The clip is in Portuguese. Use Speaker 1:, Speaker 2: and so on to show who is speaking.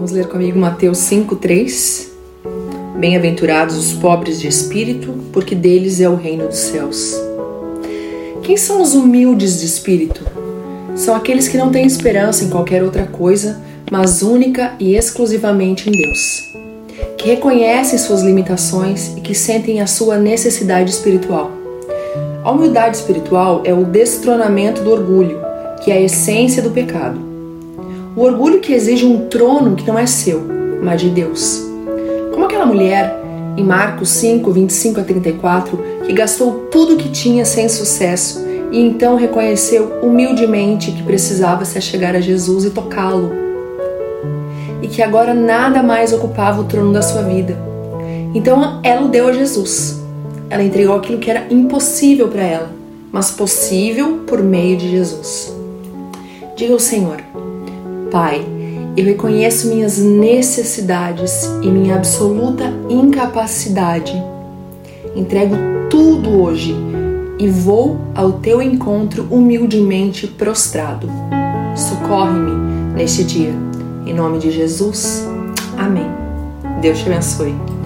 Speaker 1: Vamos ler comigo Mateus 5:3. Bem-aventurados os pobres de espírito, porque deles é o reino dos céus. Quem são os humildes de espírito? São aqueles que não têm esperança em qualquer outra coisa, mas única e exclusivamente em Deus. Que reconhecem suas limitações e que sentem a sua necessidade espiritual. A humildade espiritual é o destronamento do orgulho, que é a essência do pecado. O orgulho que exige um trono que não é seu, mas de Deus. Como aquela mulher em Marcos 5, 25 a 34, que gastou tudo que tinha sem sucesso e então reconheceu humildemente que precisava se achegar a Jesus e tocá-lo. E que agora nada mais ocupava o trono da sua vida. Então ela o deu a Jesus. Ela entregou aquilo que era impossível para ela, mas possível por meio de Jesus. Diga ao Senhor: Pai, eu reconheço minhas necessidades e minha absoluta incapacidade. Entrego tudo hoje e vou ao teu encontro humildemente prostrado. Socorre-me neste dia. Em nome de Jesus. Amém. Deus te abençoe.